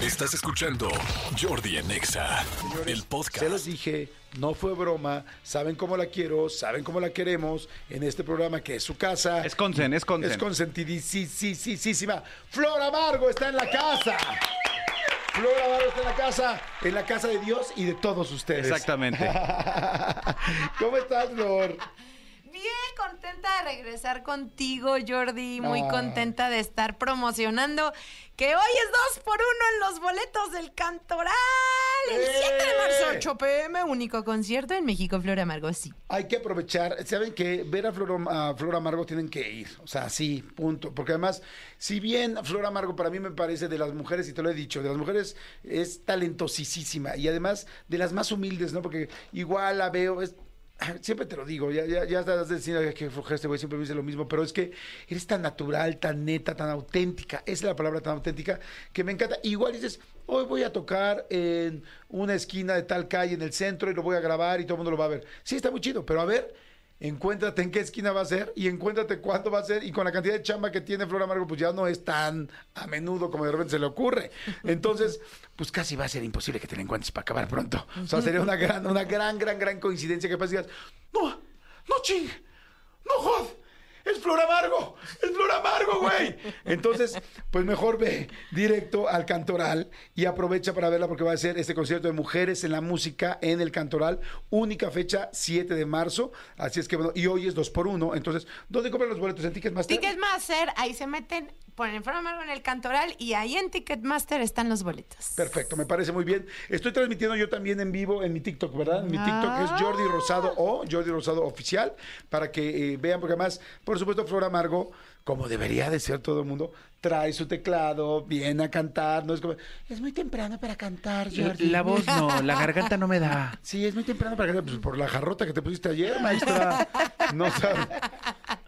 Estás escuchando Jordi en Exa, el podcast. Se los dije, no fue broma. Saben cómo la quiero, saben cómo la queremos en este programa que es su casa. Es consen, es consen. Es consentidísima. Flor Amargo está en la casa. Flor Amargo está en la casa, en la casa de Dios y de todos ustedes. Exactamente. ¿Cómo estás, Flor? Contenta de regresar contigo, Jordi. Muy contenta de estar promocionando que hoy es dos por uno en los boletos del Cantoral. El ¡Eh! 7 de marzo, 8 pm, único concierto en México, Flor Amargo, sí. Hay que aprovechar, saben que ver a Flor, a Flor Amargo tienen que ir, o sea, sí, punto, porque además, si bien Flor Amargo para mí me parece de las mujeres, y te lo he dicho, de las mujeres es talentosísima y además de las más humildes, ¿no? Porque igual la veo, es, siempre te lo digo, ya, ya, ya estás diciendo "Ay, que este güey siempre me dice lo mismo, pero es que eres tan natural, tan neta, tan auténtica, esa es la palabra tan auténtica, que me encanta. Igual dices, hoy voy a tocar en una esquina de tal calle en el centro y lo voy a grabar y todo el mundo lo va a ver. Sí, está muy chido, pero a ver, encuéntrate en qué esquina va a ser y encuéntrate cuándo va a ser y con la cantidad de chamba que tiene Flor Amargo, pues ya no es tan a menudo como de repente se le ocurre. Entonces, pues casi va a ser imposible que te la encuentres para acabar pronto. O sea, sería una gran, una gran, gran, gran coincidencia que digas, no, no ching, no jod. Es Flor Amargo, es Flor Amargo, güey. Entonces, pues mejor ve directo al Cantoral y aprovecha para verla porque va a ser este concierto de mujeres en la música en el Cantoral. Única fecha, 7 de marzo. Así es que, bueno, y hoy es 2 por 1 Entonces, ¿dónde compran los boletos? ¿En Ticketmaster? Ticketmaster, ahí se meten, ponen Flor Amargo en el Cantoral y ahí en Ticketmaster están los boletos. Perfecto, me parece muy bien. Estoy transmitiendo yo también en vivo en mi TikTok, ¿verdad? Mi TikTok es Jordi Rosado o Jordi Rosado Oficial, para que eh, vean, porque además, por supuesto, Flor Amargo, como debería de ser todo el mundo, trae su teclado, viene a cantar, no es como, es muy temprano para cantar, Jordi. La voz no, la garganta no me da. Sí, es muy temprano para cantar, pues por la jarrota que te pusiste ayer, maestra. No sabes.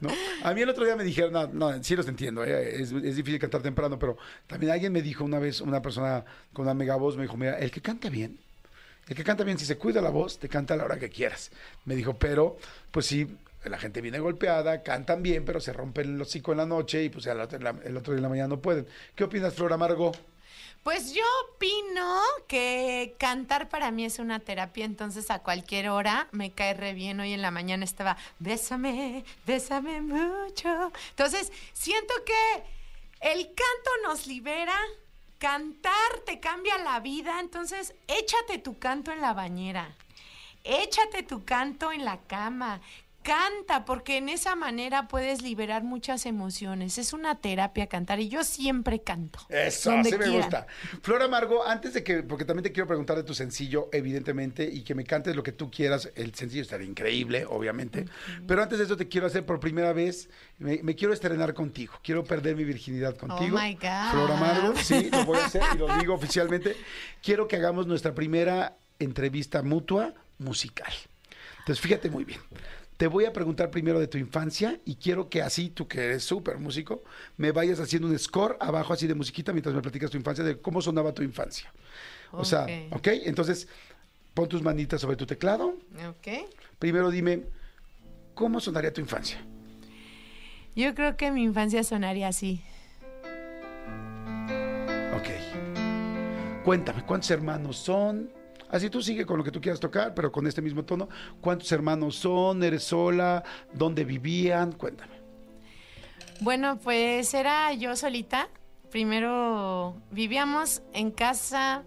¿no? A mí el otro día me dijeron, no, no sí los entiendo, eh, es, es difícil cantar temprano, pero también alguien me dijo una vez, una persona con una mega voz, me dijo, mira, el que canta bien, el que canta bien, si se cuida la voz, te canta a la hora que quieras. Me dijo, pero, pues sí, la gente viene golpeada, cantan bien, pero se rompen el hocico en la noche y pues al otro- el otro día en la mañana no pueden. ¿Qué opinas, Flor Amargo? Pues yo opino que cantar para mí es una terapia, entonces a cualquier hora me cae re bien. Hoy en la mañana estaba, bésame, bésame mucho. Entonces, siento que el canto nos libera, cantar te cambia la vida, entonces échate tu canto en la bañera, échate tu canto en la cama. Canta, porque en esa manera puedes liberar muchas emociones. Es una terapia cantar y yo siempre canto. Eso, sí me gusta. Flor Amargo, antes de que, porque también te quiero preguntar de tu sencillo, evidentemente, y que me cantes lo que tú quieras, el sencillo estaría increíble, obviamente. Pero antes de eso te quiero hacer por primera vez, me, me quiero estrenar contigo, quiero perder mi virginidad contigo. Oh my God. Flor Amargo, sí, lo voy a hacer y lo digo oficialmente. Quiero que hagamos nuestra primera entrevista mutua musical. Entonces, fíjate muy bien. Te voy a preguntar primero de tu infancia y quiero que así, tú que eres súper músico, me vayas haciendo un score abajo así de musiquita mientras me platicas tu infancia, de cómo sonaba tu infancia. O sea, Ok. ¿ok? Entonces, pon tus manitas sobre tu teclado. Ok. Primero dime, ¿cómo sonaría tu infancia? Yo creo que mi infancia sonaría así. Ok. Cuéntame, ¿cuántos hermanos son? Así tú sigue con lo que tú quieras tocar, pero con este mismo tono. ¿Cuántos hermanos son? ¿Eres sola? ¿Dónde vivían? Cuéntame. Bueno, pues era yo solita. Primero vivíamos en casa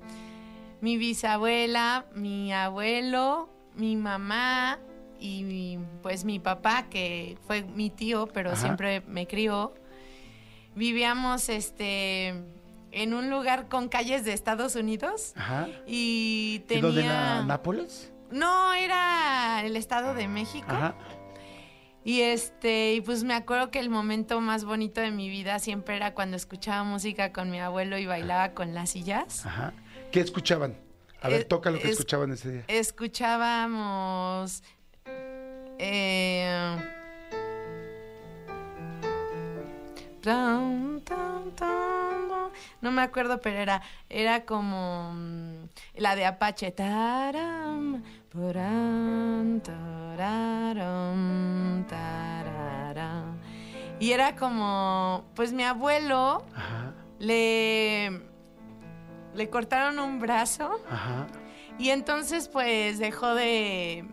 mi bisabuela, mi abuelo, mi mamá y mi- pues mi papá, que fue mi tío, pero Ajá. siempre me crió. Vivíamos este en un lugar con calles de Estados Unidos Ajá. y ¿Y tenía dónde la Nápoles? No, era el Estado de México. Ajá. Y este, y pues me acuerdo que el momento más bonito de mi vida siempre era cuando escuchaba música con mi abuelo y bailaba con las sillas. Ajá. ¿Qué escuchaban? A ver, Eh, toca lo que es- escuchaban ese día. Escuchábamos eh, no me acuerdo, pero era, era como mm, la de Apache. Taram, puram, tararam, tararam. Y era como, pues mi abuelo Ajá. le le cortaron un brazo Ajá. y entonces pues dejó de,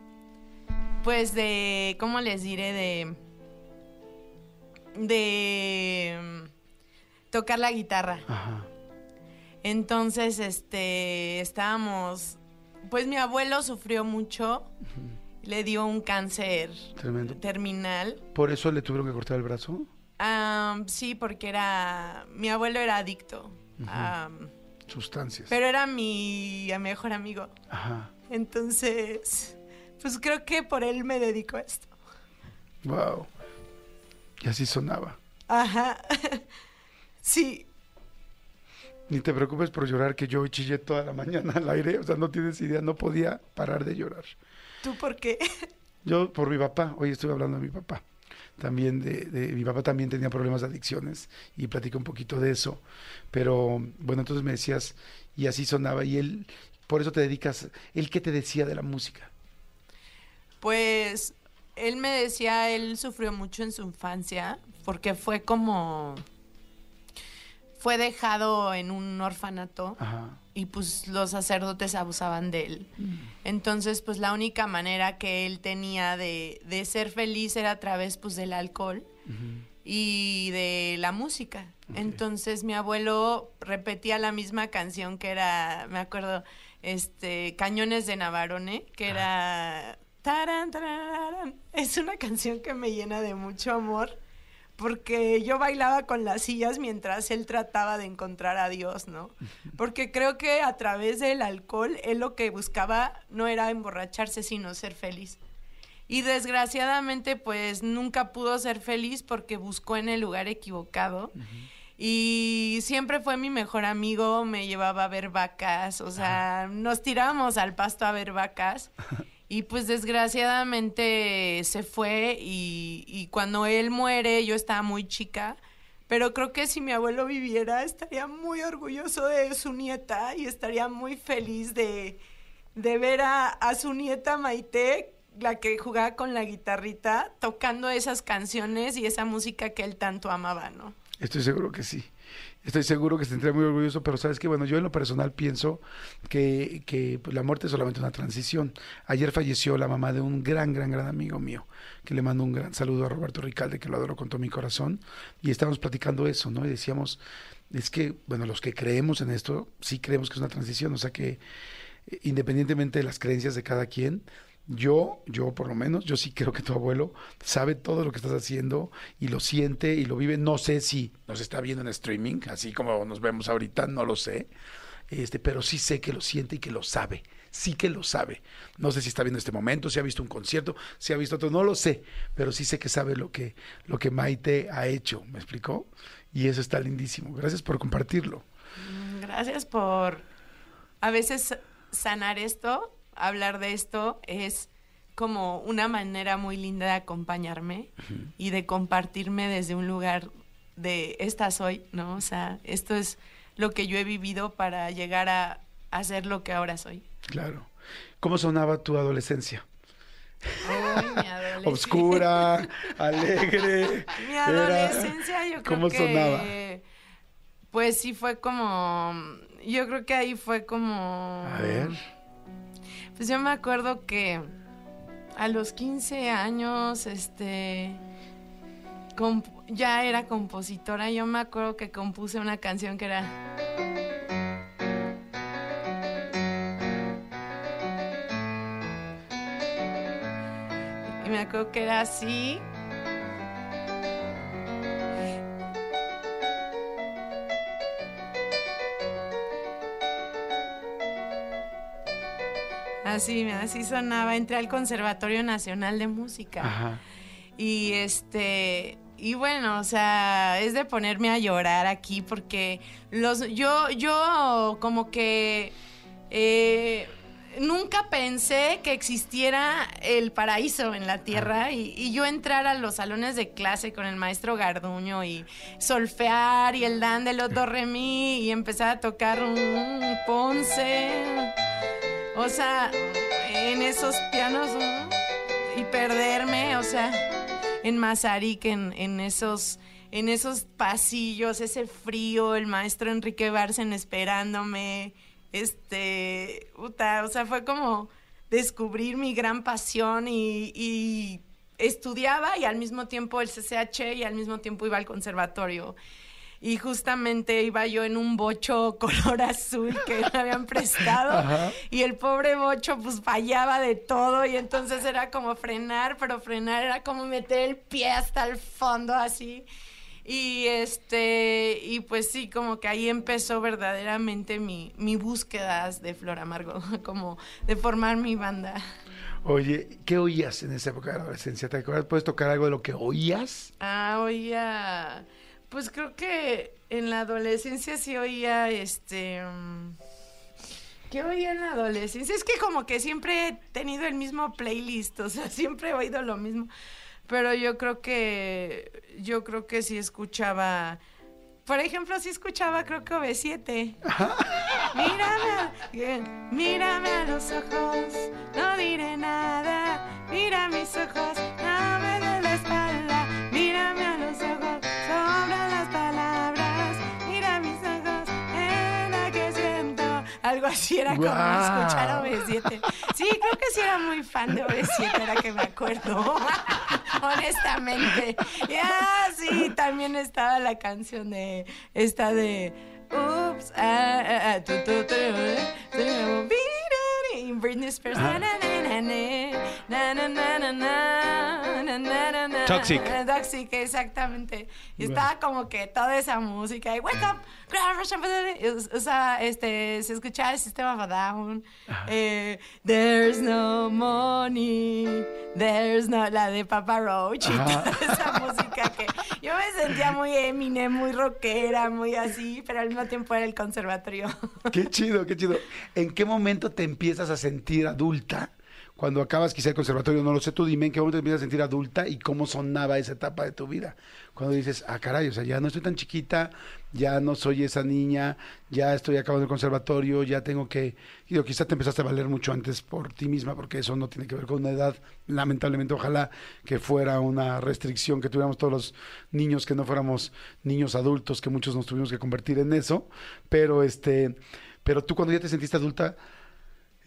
pues de, ¿cómo les diré? De, de mm, tocar la guitarra. Ajá. Entonces, este, estábamos, pues mi abuelo sufrió mucho, le dio un cáncer Tremendo. terminal. ¿Por eso le tuvieron que cortar el brazo? Sí, porque era, mi abuelo era adicto, am, Sustancias. pero era mi mejor amigo. Ajá. Entonces, pues creo que por él me dedico a esto. Wow. Y así sonaba. Ajá. sí, Ni te preocupes por llorar, que yo chillé toda la mañana al aire. O sea, no tienes idea, no podía parar de llorar. ¿tú por qué? Yo por mi papá, hoy estuve hablando de mi papá. También de, de- mi papá también tenía problemas de adicciones y platicé un poquito de eso. Pero bueno, entonces me decías, y así sonaba, y él, por eso te dedicas, ¿él qué te decía de la música? Pues él me decía, él sufrió mucho en su infancia porque fue como fue dejado en un orfanato Ajá. y pues los sacerdotes abusaban de él. Entonces, pues la única manera que él tenía de, de ser feliz era a través pues del alcohol y de la música. Entonces mi abuelo repetía la misma canción que era, me acuerdo, este, Cañones de Navarone, que era... taran. Es una canción que me llena de mucho amor porque yo bailaba con las sillas mientras él trataba de encontrar a Dios, ¿no? Porque creo que a través del alcohol él lo que buscaba no era emborracharse, sino ser feliz. Y desgraciadamente pues nunca pudo ser feliz porque buscó en el lugar equivocado. Y siempre fue mi mejor amigo, me llevaba a ver vacas, o sea, nos tirábamos al pasto a ver vacas. Y pues desgraciadamente se fue y, y cuando él muere yo estaba muy chica, pero creo que si mi abuelo viviera estaría muy orgulloso de su nieta y estaría muy feliz de, de ver a, a su nieta Maite, la que jugaba con la guitarrita, tocando esas canciones y esa música que él tanto amaba, ¿no? Estoy seguro que sí. Estoy seguro que se sentiría muy orgulloso, pero sabes que, bueno, yo en lo personal pienso que, que pues, la muerte es solamente una transición. Ayer falleció la mamá de un gran, gran, gran amigo mío, que le mando un gran saludo a Roberto Ricalde, que lo adoro con todo mi corazón, y estábamos platicando eso, ¿no? Y decíamos, es que, bueno, los que creemos en esto, sí creemos que es una transición, o sea que eh, independientemente de las creencias de cada quien, yo, yo por lo menos, yo sí creo que tu abuelo sabe todo lo que estás haciendo y lo siente y lo vive. No sé si nos está viendo en streaming, así como nos vemos ahorita, no lo sé. Este, pero sí sé que lo siente y que lo sabe. Sí que lo sabe. No sé si está viendo este momento, si ha visto un concierto, si ha visto otro, no lo sé, pero sí sé que sabe lo que, lo que Maite ha hecho, ¿me explicó? Y eso está lindísimo. Gracias por compartirlo. Mm, Gracias por a veces sanar esto, hablar de esto es como una manera muy linda de acompañarme y de compartirme desde un lugar de esta soy, ¿no? O sea, esto es lo que yo he vivido para llegar a, a ser lo que ahora soy. Claro. ¿Cómo sonaba tu adolescencia? Uy, mi adolescencia. Obscura, alegre. Mi era- adolescencia yo creo ¿Cómo que sonaba? pues sí fue como yo creo que ahí fue como A ver. Pues yo me acuerdo que a los 15 años, este, ya era compositora. Yo me acuerdo que compuse una canción que era... Y me acuerdo que era así. Así, así sonaba. Entré al Conservatorio Nacional de Música. Ajá. Y este, y bueno, o sea, es de ponerme a llorar aquí porque los, yo, yo como que eh, nunca pensé que existiera el paraíso en la tierra y, y yo entrar a los salones de clase con el maestro Garduño y solfear y el dan del do re mi y empezar a tocar un ponce. O sea, en esos pianos ¿no? y perderme, o sea, en Mazarik, en, en esos, en esos pasillos, ese frío, el maestro Enrique Barcen esperándome, este, puta, o sea, fue como descubrir mi gran pasión y, y estudiaba y al mismo tiempo el CCH y al mismo tiempo iba al conservatorio y justamente iba yo en un bocho color azul que me habían prestado y el pobre bocho pues fallaba de todo y entonces era como frenar, pero frenar era como meter el pie hasta el fondo así. Y este, y pues sí, como que ahí empezó verdaderamente mi, mi búsqueda de Flor Amargo, como de formar mi banda. Oye, ¿qué oías en esa época de adolescencia? ¿Te acuerdas? ¿Puedes tocar algo de lo que oías? Ah, oía. Pues creo que en la adolescencia sí oía este. mm, ¿Qué oía en la adolescencia? Es que como que siempre he tenido el mismo playlist, o sea, siempre he oído lo mismo. Pero yo creo que. Yo creo que sí escuchaba. Por ejemplo, sí escuchaba, creo que OV7. Mírame, mírame a los ojos, no diré nada. Mira mis ojos, no Algo así era como wow. escuchar OV7. Sí, creo que sí era muy fan de OV7, era que me acuerdo. Honestamente. Ya, sí, también estaba la canción de esta de Oops, ah, ah, tu, tu, tu, na Spears. Ah. Na, na, na, Toxic. Toxic, exactamente. Y estaba como que toda esa música y wake up, grab a shampoo", o sea, este, se escuchaba el sistema of a Down, eh, there's no money, there's no, la de Papa Roach y toda esa música que yo me sentía muy Eminem, muy rockera, muy así, pero al mismo tiempo era el conservatorio. Qué chido, qué chido. ¿En qué momento te empiezas a sentir adulta? Cuando acabas quizá el conservatorio, no lo sé, tú dime en qué momento te empiezas a sentir adulta y cómo sonaba esa etapa de tu vida. Cuando dices, ah, caray, o sea, ya no estoy tan chiquita, ya no soy esa niña, ya estoy acabando el conservatorio, ya tengo que... Digo, quizá te empezaste a valer mucho antes por ti misma, porque eso no tiene que ver con una edad. Lamentablemente, ojalá que fuera una restricción, que tuviéramos todos los niños, que no fuéramos niños adultos, que muchos nos tuvimos que convertir en eso. Pero este, pero tú cuando ya te sentiste adulta,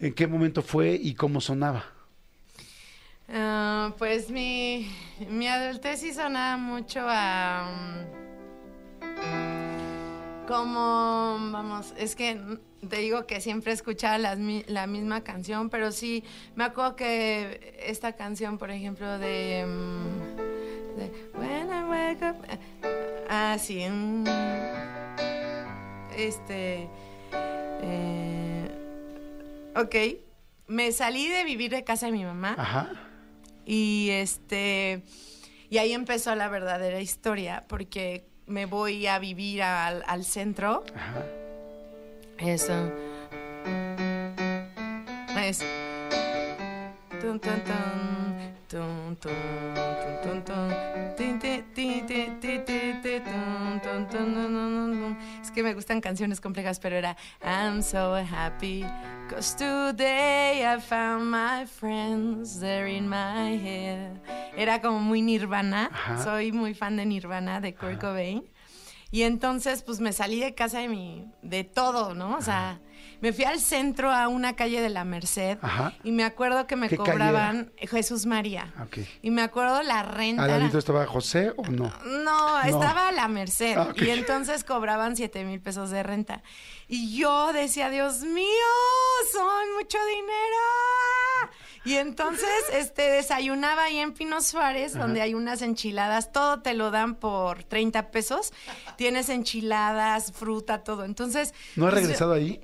¿en qué momento fue y cómo sonaba? Ah, pues mi, mi adultez sí sonaba mucho a... mm, como, vamos, es que te digo que siempre escuchaba mi- la misma canción, pero sí, me acuerdo que esta canción, por ejemplo, de... de When I wake up... Ah, sí. mm, este... eh, ok, me salí de vivir de casa de mi mamá. Ajá. Y este y ahí empezó la verdadera historia, porque me voy a vivir al, al centro. Ajá. Eso. Es. Tun, tun, tun, Es que me gustan canciones complejas, pero era I'm so happy cause today I found my friends there in my head. Era como muy Nirvana. Ajá. Soy muy fan de Nirvana, de Kurt Cobain. Y entonces, pues me salí de casa de mi, de todo, ¿no? O sea, me fui al centro a una calle de la Merced Ajá. y me acuerdo que me ¿Qué calle cobraban Jesús María. Y me acuerdo la renta. ¿Al ladito estaba José o no? no, estaba a la merced. Ah. Y entonces cobraban 7 mil pesos de renta. Y yo decía, Dios mío, son mucho dinero. Y entonces este, desayunaba ahí en Pino Suárez, donde hay unas enchiladas. Todo te lo dan por 30 pesos. Tienes enchiladas, fruta, todo. Entonces. ¿No has pues, regresado ahí?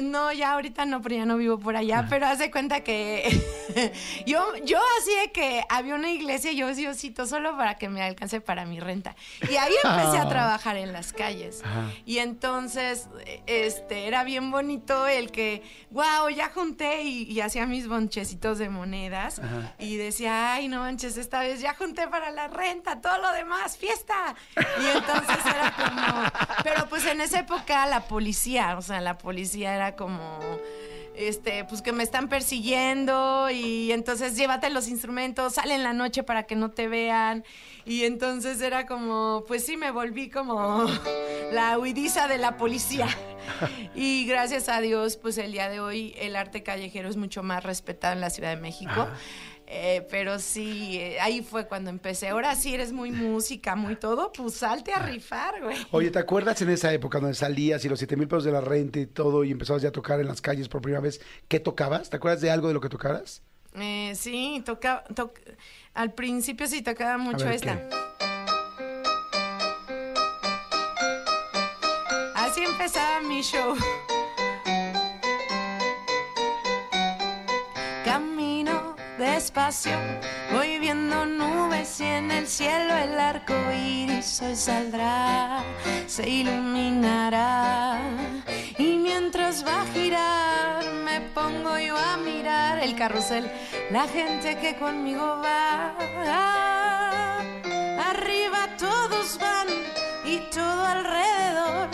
No, ya ahorita no, pero ya no vivo por allá. Pero haz de cuenta que yo, yo así de que había una iglesia y yo Diosito solo para que me alcance para mi renta. Y ahí empecé a trabajar en las calles. Y entonces, este, era bien bonito el que, wow, ya junté y, y hacía mis bonchecitos de monedas. Ajá. Y decía, ay, no manches, esta vez ya junté para la renta, todo lo demás, fiesta. Y entonces era como, pero pues en esa época la policía, o sea, la policía era como este, pues que me están persiguiendo y entonces llévate los instrumentos, sale en la noche para que no te vean. Y entonces era como, pues sí, me volví como la huidiza de la policía. Y gracias a Dios, pues el día de hoy el arte callejero es mucho más respetado en la Ciudad de México. Eh, pero sí, eh, ahí fue cuando empecé. Ahora sí eres muy música, muy todo, pues salte a rifar, güey. Oye, ¿te acuerdas en esa época donde salías y los 7 mil pesos de la renta y todo y empezabas ya a tocar en las calles por primera vez? ¿Qué tocabas? ¿Te acuerdas de algo de lo que tocabas? Eh, sí, tocaba, toc- al principio sí tocaba mucho ver, esta. ¿qué? Así empezaba mi show. Voy viendo nubes y en el cielo el arco iris hoy saldrá, se iluminará. Y mientras va a girar, me pongo yo a mirar el carrusel, la gente que conmigo va. Arriba todos van y todo alrededor,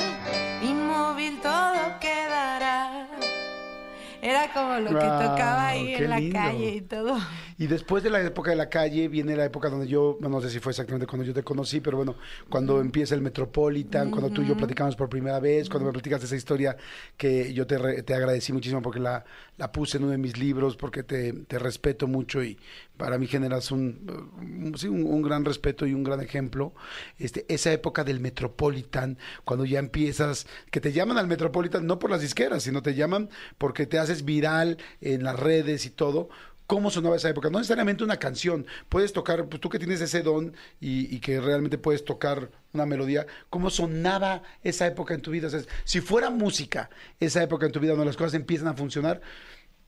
como lo que tocaba ahí en la lindo. calle y todo. Y después de la época de la calle viene la época donde yo, no sé si fue exactamente cuando yo te conocí, pero bueno, cuando empieza el Metropolitan, cuando tú y yo platicamos por primera vez, cuando me platicas esa historia que yo te, re- te agradecí muchísimo porque la, la puse en uno de mis libros, porque te, te respeto mucho y para mí generas un, un- sí, un, un gran respeto y un gran ejemplo. Este, esa época del Metropolitan, cuando ya empiezas, que te llaman al Metropolitan no por las disqueras, sino te llaman porque te haces viral en las redes y todo cómo sonaba esa época. No necesariamente una canción. Puedes tocar, pues tú que tienes ese don y, y que realmente puedes tocar una melodía, ¿cómo sonaba esa época en tu vida? O sea, si fuera música, esa época en tu vida, donde las cosas empiezan a funcionar,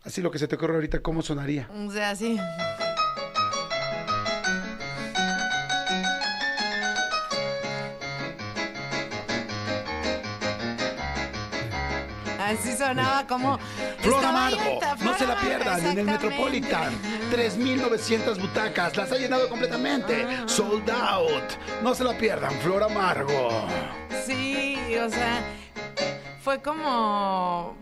así lo que se te ocurre ahorita, ¿cómo sonaría? O sea, sí. Como... Flor Amargo, no se la pierdan en el. Metropolitan. 3.900 butacas, las ha llenado completamente. Ah. Sold out. No se la pierdan, Flor Amargo. Sí, o sea, fue como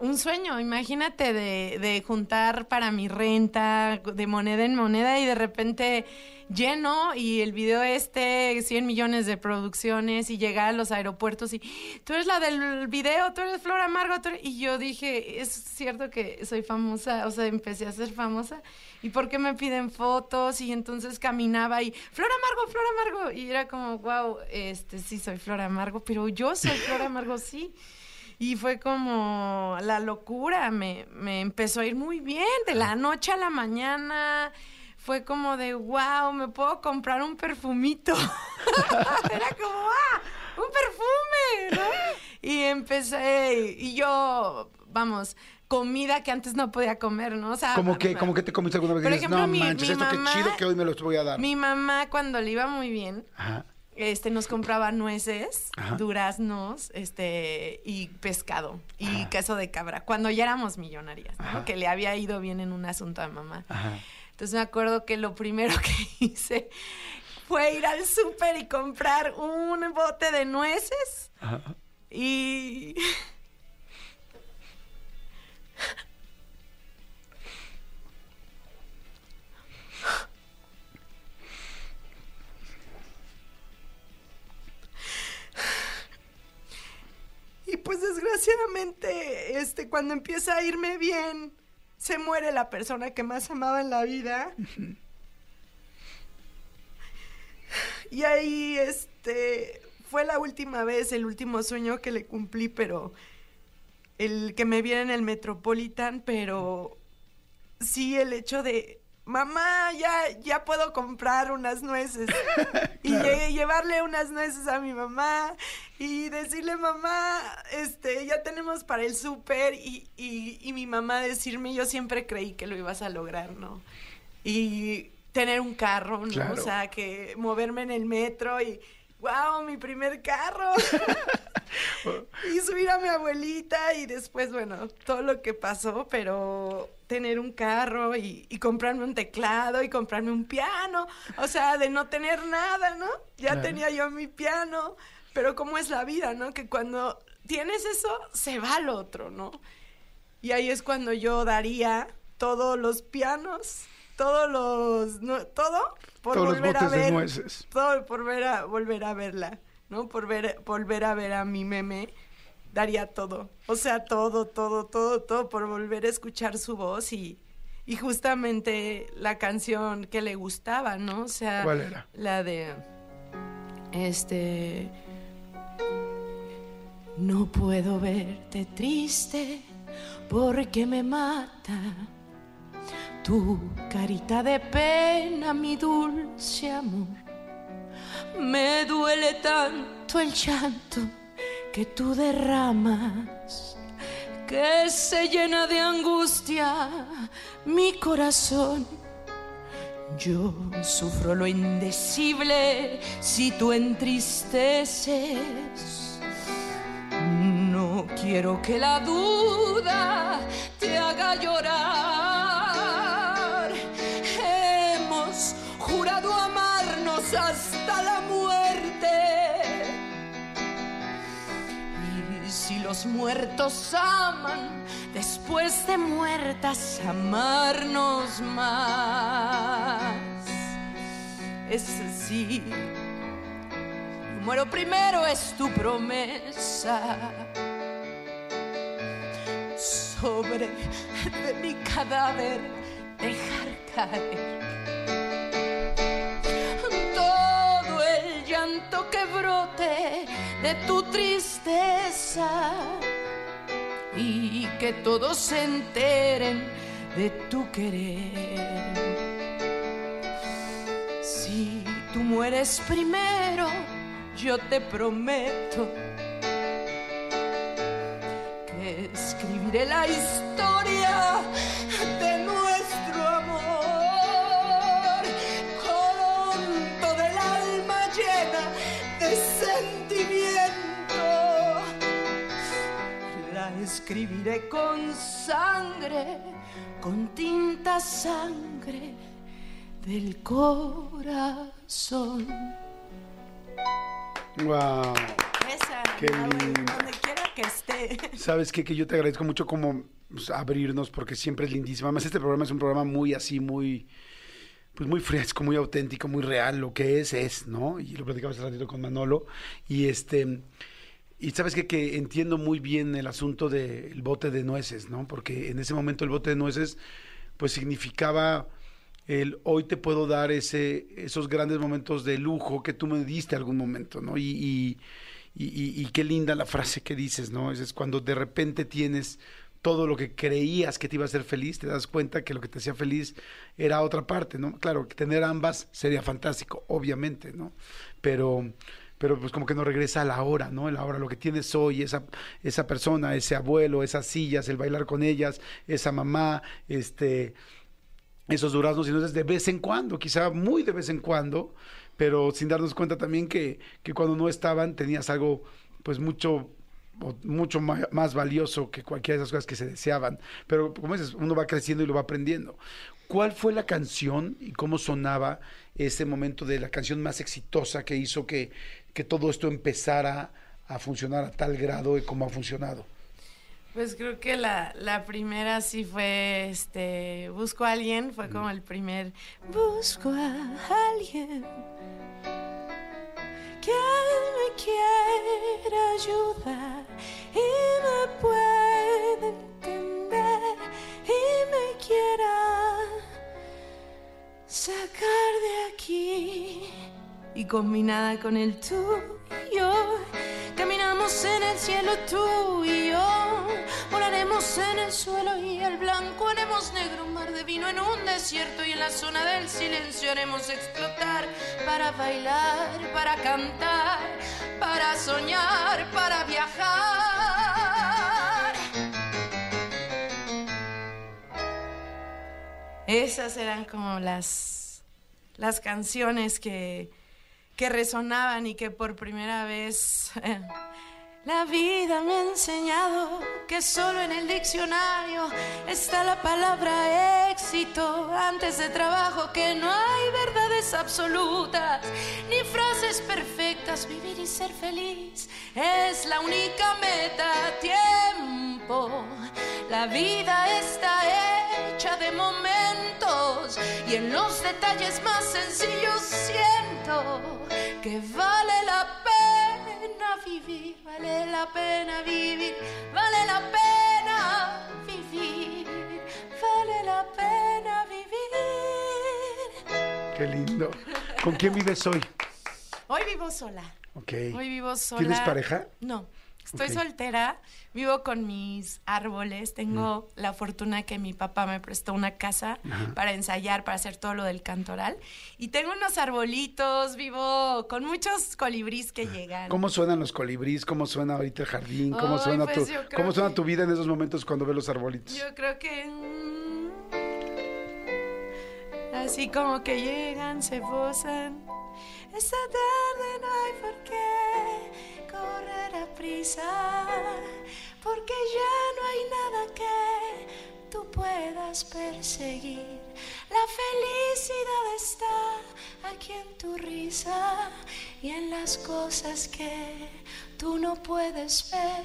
un sueño, imagínate de, de juntar para mi renta de moneda en moneda y de repente lleno y el video este, 100 millones de producciones y llegar a los aeropuertos y tú eres la del video, tú eres Flor Amargo, tú eres-". y yo dije, es cierto que soy famosa, o sea, empecé a ser famosa y por qué me piden fotos y entonces caminaba y Flor Amargo, Flor Amargo y era como, wow, este sí soy Flor Amargo, pero yo soy Flor Amargo, sí. Y fue como la locura, me, me empezó a ir muy bien, de la noche a la mañana. Fue como de, wow, me puedo comprar un perfumito. Era como, ah, un perfume, ¿no? Y empecé, y yo, vamos, comida que antes no podía comer, ¿no? O sea, ¿Cómo que, cómo que te comiste alguna vez? Por dices, ejemplo, no mi- manches, mi esto mamá- qué chido que hoy me lo voy a dar. Mi mamá, cuando le iba muy bien, Ajá. Este nos compraba nueces, Ajá. duraznos, este y pescado y queso de cabra cuando ya éramos millonarias, ¿no? Ajá. que le había ido bien en un asunto a mamá. Ajá. Entonces me acuerdo que lo primero que hice fue ir al súper y comprar un bote de nueces Ajá. y pues desgraciadamente, este, cuando empieza a irme bien, se muere la persona que más amaba en la vida. Y ahí, este, fue la última vez, el último sueño que le cumplí, pero el que me viera en el Metropolitan, pero sí el hecho de, mamá, ya, ya puedo comprar unas nueces. Y lle- llevarle unas nueces a mi mamá y decirle, mamá, este, ya tenemos para el súper y, y, y mi mamá decirme, yo siempre creí que lo ibas a lograr, ¿no? Y tener un carro, ¿no? Claro. O sea, que moverme en el metro y, wow, mi primer carro. y subir a mi abuelita y después, bueno, todo lo que pasó, pero tener un carro y, y comprarme un teclado y comprarme un piano, o sea, de no tener nada, ¿no? Ya Claro. tenía yo mi piano, pero cómo es la vida, ¿no? Que cuando tienes eso, se va al otro, ¿no? Y ahí es cuando yo daría todos los pianos, todos los, no, todo por Todos los volver a botes de ver, nueces. todo por ver a, volver a verla, ¿no? Por ver, volver a ver a mi meme, daría todo, o sea, todo, todo, todo, todo por volver a escuchar su voz y, y justamente la canción que le gustaba, ¿no? O sea, ¿Cuál era? la de, este, no puedo verte triste porque me mata tu carita de pena, mi dulce amor. Me duele tanto el llanto que tú derramas, que se llena de angustia mi corazón. Yo sufro lo indecible si tú entristeces. No quiero que la duda te haga llorar. Hasta la muerte. Y si los muertos aman, después de muertas amarnos más. Es así. Muero primero es tu promesa. Sobre mi cadáver dejar caer que brote de tu tristeza y que todos se enteren de tu querer. Si tú mueres primero, yo te prometo que escribiré la historia escribiré con sangre, con tinta sangre del corazón. Wow. Esa, Qué lindo. donde quiera que esté. Sabes qué? que yo te agradezco mucho como pues, abrirnos porque siempre es lindísimo. Además este programa es un programa muy así, muy pues muy fresco, muy auténtico, muy real. Lo que es es, ¿no? Y lo platicaba hace ratito con Manolo y este y sabes qué? que entiendo muy bien el asunto del bote de nueces, ¿no? Porque en ese momento el bote de nueces pues significaba el hoy te puedo dar ese esos grandes momentos de lujo que tú me diste algún momento, ¿no? Y, y, qué linda la frase que dices, ¿no? Es, es cuando de repente tienes todo lo que creías que te iba a hacer feliz, te das cuenta que lo que te hacía feliz era otra parte, ¿no? Claro, tener ambas sería fantástico, obviamente, ¿no? Pero, pero pues como que no regresa a la hora, ¿no? La hora, lo que tienes hoy, esa, esa persona, ese abuelo, esas sillas, el bailar con ellas, esa mamá, este, esos duraznos y nueces de vez en cuando, quizá muy de vez en cuando, pero sin darnos cuenta también que, que cuando no estaban tenías algo pues mucho mucho más valioso que cualquiera de esas cosas que se deseaban. Pero como dices, uno va creciendo y lo va aprendiendo. ¿Cuál fue la canción y cómo sonaba ese momento de la canción más exitosa que hizo que, que todo esto empezara a funcionar a tal grado y como ha funcionado? Pues creo que la, la primera sí fue, este, busco a alguien, fue como el primer, busco a alguien que me quiera ayudar y me pueda entender y me quiera sacar de aquí y combinada con el tuyo. Caminamos en el cielo tú y yo, volaremos en el suelo y el blanco haremos negro un mar de vino en un desierto y en la zona del silencio haremos explotar para bailar, para cantar, para soñar, para viajar. Esas eran como las, las canciones que, que resonaban y que por primera vez la vida me ha enseñado que solo en el diccionario está la palabra éxito. Antes de trabajo, que no hay verdades absolutas ni frases perfectas, vivir y ser feliz es la única meta, tiempo La vida está de momentos y en los detalles más sencillos siento que vale la pena vivir, vale la pena vivir, vale la pena vivir, vale la pena vivir. Qué lindo. ¿Con quién vives hoy? Hoy vivo sola. Ok. Hoy vivo sola. ¿Tienes pareja? No. Estoy soltera, vivo con mis árboles, tengo Mm. la fortuna que mi papá me prestó una casa para ensayar, para hacer todo lo del cantoral. Y tengo unos arbolitos, vivo con muchos colibrís que llegan. ¿Cómo suenan los colibríes? ¿Cómo suena ahorita el jardín? ¿Cómo, suena, pues tu, yo creo ¿cómo suena que- tu vida en esos momentos cuando ves los arbolitos? Yo creo que... mm, así como que llegan, se posan. Esta tarde no hay por qué porque ya no hay nada que tú puedas perseguir. La felicidad está aquí en tu risa y en las cosas que tú no puedes ver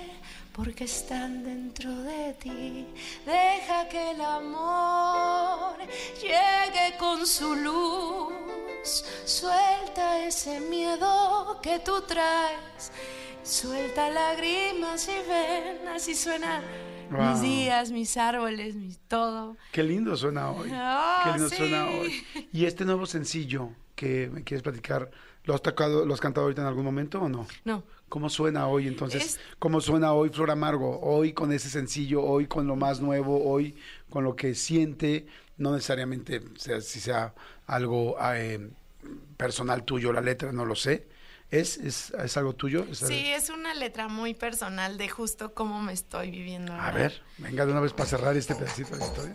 porque están dentro de ti. Deja que el amor llegue con su luz. Suelta ese miedo que tú traes. Suelta lágrimas y ven, así suena Wow. mis días, mis árboles, mi todo. Qué lindo suena hoy. Qué lindo sí. suena hoy. Y este nuevo sencillo que me quieres platicar, ¿lo has tocado, lo has cantado ahorita en algún momento o no? No, ¿Cómo suena hoy entonces? Es- ¿Cómo suena hoy Flor Amargo? Hoy con ese sencillo, hoy con lo más nuevo, hoy con lo que siente, no necesariamente sea, si sea algo eh, personal tuyo, la letra, no lo sé. ¿Es, es, es algo tuyo? ¿Es sí, es una letra muy personal de justo cómo me estoy viviendo. A ahora. ver, venga de una vez para cerrar este pedacito de historia.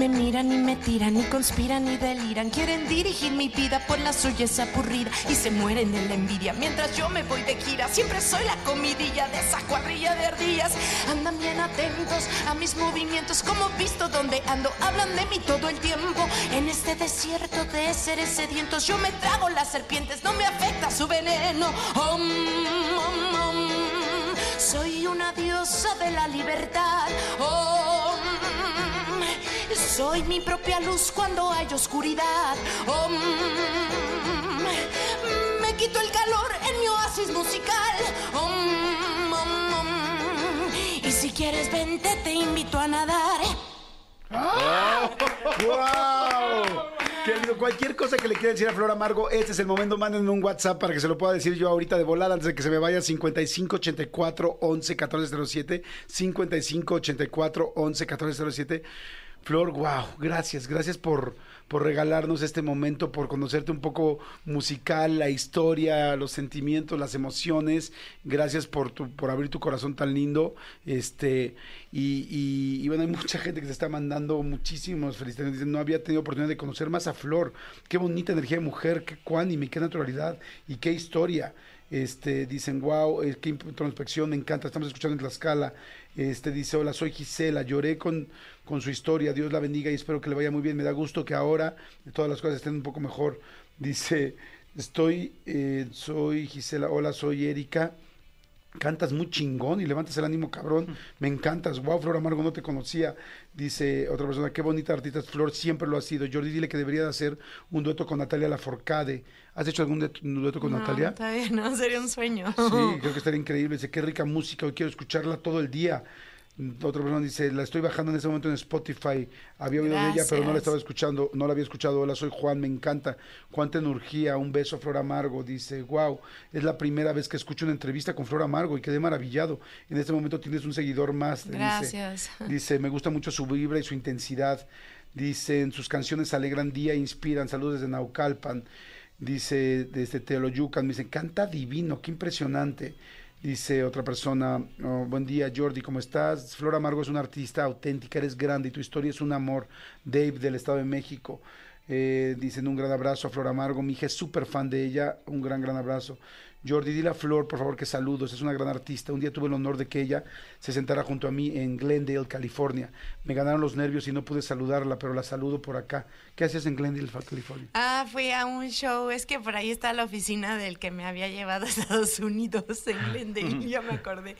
Me miran y me tiran y conspiran y deliran. Quieren dirigir mi vida por la suya es aburrida y se mueren de la envidia. Mientras yo me voy de gira, siempre soy la comidilla de esa cuadrilla de ardillas. Andan bien atentos a mis movimientos, como visto donde ando. Hablan de mí todo el tiempo. En este desierto de seres sedientos, yo me trago las serpientes, no me afecta su veneno. Soy una diosa de la libertad. Om. Soy mi propia luz cuando hay oscuridad. Me quito el calor en mi oasis musical. Y si quieres vente, te invito a nadar. ¡Wow! Qué lindo. Cualquier cosa que le quiera decir a Flor Amargo, este es el momento. Mándenme un WhatsApp para que se lo pueda decir yo ahorita de volada antes de que se me vaya. 55 84 11 14 07. 55 84 11 14 07. Flor, wow, gracias, gracias por, por regalarnos este momento, por conocerte un poco musical, la historia, los sentimientos, las emociones. Gracias por tu, por abrir tu corazón tan lindo. Este, y, y- bueno, hay mucha gente que se está mandando muchísimos felicitaciones. Dicen, no había tenido oportunidad de conocer más a Flor. Qué bonita energía de mujer, qué cuánime, qué naturalidad y qué historia. Este, dicen, wow, qué introspección, me encanta, estamos escuchando en Tlaxcala. Este, dice, hola, soy Gisela, lloré con, con su historia, Dios la bendiga y espero que le vaya muy bien. Me da gusto que ahora todas las cosas estén un poco mejor. Dice, estoy, eh, soy Gisela, hola, soy Erika. Cantas muy chingón y levantas el ánimo, cabrón. Me encantas. Wow, Flor Amargo, no te conocía. Dice otra persona, qué bonita artista Flor, siempre lo ha sido. Jordi, dile que debería de hacer un dueto con Natalia Laforcade. ¿Has hecho algún dueto, con no, Natalia? Todavía no, sería un sueño. Sí, creo que estaría increíble. Dice, qué rica música, hoy quiero escucharla todo el día. Otra persona dice, la estoy bajando en este momento en Spotify. Había oído de ella, pero no la Gracias. estaba escuchando, no la había escuchado. Hola, soy Juan, me encanta. Cuánta energía, un beso a Flor Amargo. Dice, wow, es la primera vez que escucho una entrevista con Flor Amargo y quedé maravillado. En este momento tienes un seguidor más. le dice. Gracias. Dice, me gusta mucho su vibra y su intensidad. Dicen, sus canciones alegran día, inspiran. Saludos desde Naucalpan. Dice, desde Teoloyucan. Me dice, canta divino, qué impresionante. Dice otra persona, oh, buen día Jordi, ¿cómo estás? Flor Amargo es una artista auténtica, eres grande y tu historia es un amor. Dave del Estado de México. Eh, dicen un gran abrazo a Flor Amargo. Mi hija es súper fan de ella. Un gran, gran abrazo. Jordi, dile a Flor, por favor, que saludos. Es una gran artista. Un día tuve el honor de que ella se sentara junto a mí en Glendale, California. Me ganaron los nervios y no pude saludarla, pero la saludo por acá. ¿Qué hacías en Glendale, California? Ah, fui a un show. Es que por ahí está la oficina del que me había llevado a Estados Unidos en Glendale. ya me acordé.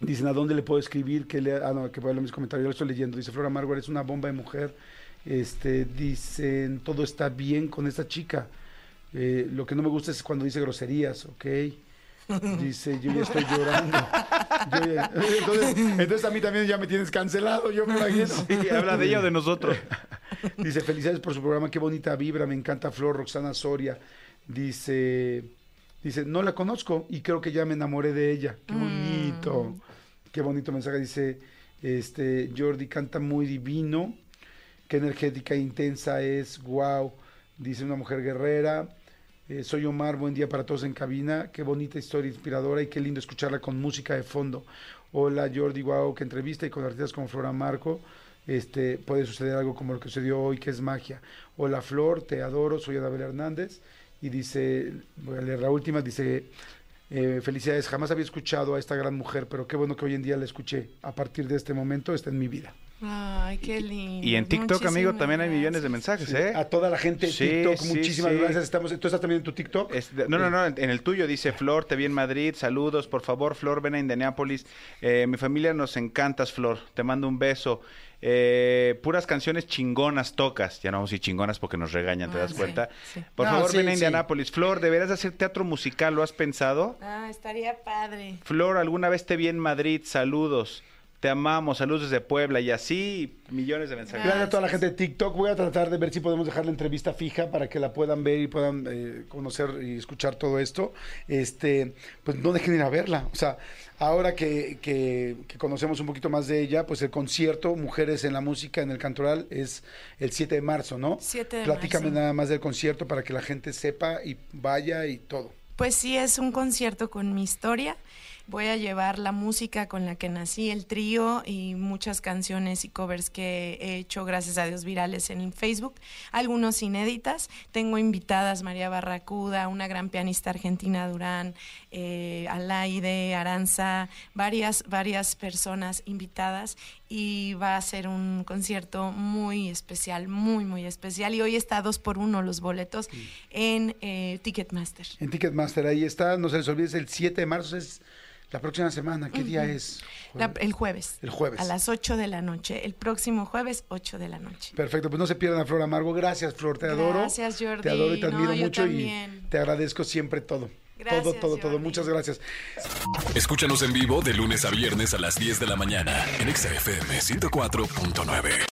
Dicen, ¿a dónde le puedo escribir? Que le, ah, no, que puedo leer mis comentarios. Yo lo estoy leyendo. Dice, Flora Amargo, eres una bomba de mujer. Este, dicen, todo está bien con esta chica. Eh, lo que no me gusta es cuando dice groserías, ¿ok? Dice, yo ya estoy llorando. Yo ya- entonces, entonces a mí también ya me tienes cancelado, yo me imagino. Sí, habla de ella o de nosotros. Dice, felicidades por su programa, qué bonita vibra, me encanta Flor, Roxana Soria. Dice, dice, no la conozco y creo que ya me enamoré de ella. Qué bonito. Qué bonito mensaje. Dice, este, Jordi canta muy divino. Qué energética e intensa es. Wow. Dice una mujer guerrera. Eh, soy Omar, buen día para todos en cabina. Qué bonita historia inspiradora y qué lindo escucharla con música de fondo. Hola Jordi, wow, qué entrevista y con artistas como Flora Marco. Este, puede suceder algo como lo que sucedió hoy, que es magia. Hola Flor, te adoro, soy Adabel Hernández. Y dice, voy a leer la última, dice, eh, felicidades, jamás había escuchado a esta gran mujer, pero qué bueno que hoy en día la escuché. A partir de este momento está en mi vida. Ay, qué lindo. Y en TikTok, amigo, también hay millones de mensajes, ¿eh? A toda la gente Sí, TikTok, sí, muchísimas sí. gracias. Estamos, ¿Tú estás también en tu TikTok? Es no, no, no, en, en el tuyo dice Flor, te vi en Madrid, saludos, por favor, Flor, ven a Indianápolis. Eh, mi familia nos encantas, Flor, te mando un beso. Eh, puras canciones chingonas tocas, ya no vamos a decir chingonas porque nos regañan, ¿te Ah, das sí, cuenta? sí. Por No, favor, sí, ven a sí. Indianápolis. Flor, ¿deberás de hacer teatro musical? ¿Lo has pensado? Ah, estaría padre. Flor, alguna vez te vi en Madrid, saludos. Te amamos, saludos desde Puebla y así millones de mensajes. Gracias a toda la gente de TikTok. Voy a tratar de ver si podemos dejar la entrevista fija para que la puedan ver y puedan eh, conocer y escuchar todo esto. Este, pues no dejen ir a verla. O sea, ahora que, que- que conocemos un poquito más de ella, pues el concierto Mujeres en la Música en el Cantoral es el 7 de marzo, ¿no? 7 de Platícame marzo. nada más del concierto para que la gente sepa y vaya y todo. Pues sí, es un concierto con mi historia. Voy a llevar la música con la que nací, el trío y muchas canciones y covers que he hecho, gracias a Dios, virales en Facebook. Algunos inéditas. Tengo invitadas María Barracuda, una gran pianista argentina, Durán, eh, Alaide, Aranza, varias, varias personas invitadas. Y va a ser un concierto muy especial, muy, muy especial. Y hoy está dos por uno los boletos en eh, Ticketmaster. En Ticketmaster, ahí está. No se les olvide, es el 7 de marzo, es la próxima semana. ¿Qué día es? La- el jueves. El jueves. A las 8 de la noche. El próximo jueves, 8 de la noche. Perfecto, pues no se pierdan a Flor Amargo. Gracias, Flor, te adoro. Gracias, Jordi. Te adoro y te No, admiro mucho también. y te agradezco siempre todo. Gracias, todo, todo, todo. Muchas gracias. Escúchanos en vivo de lunes a viernes a las 10 de la mañana en Exa FM 104.9.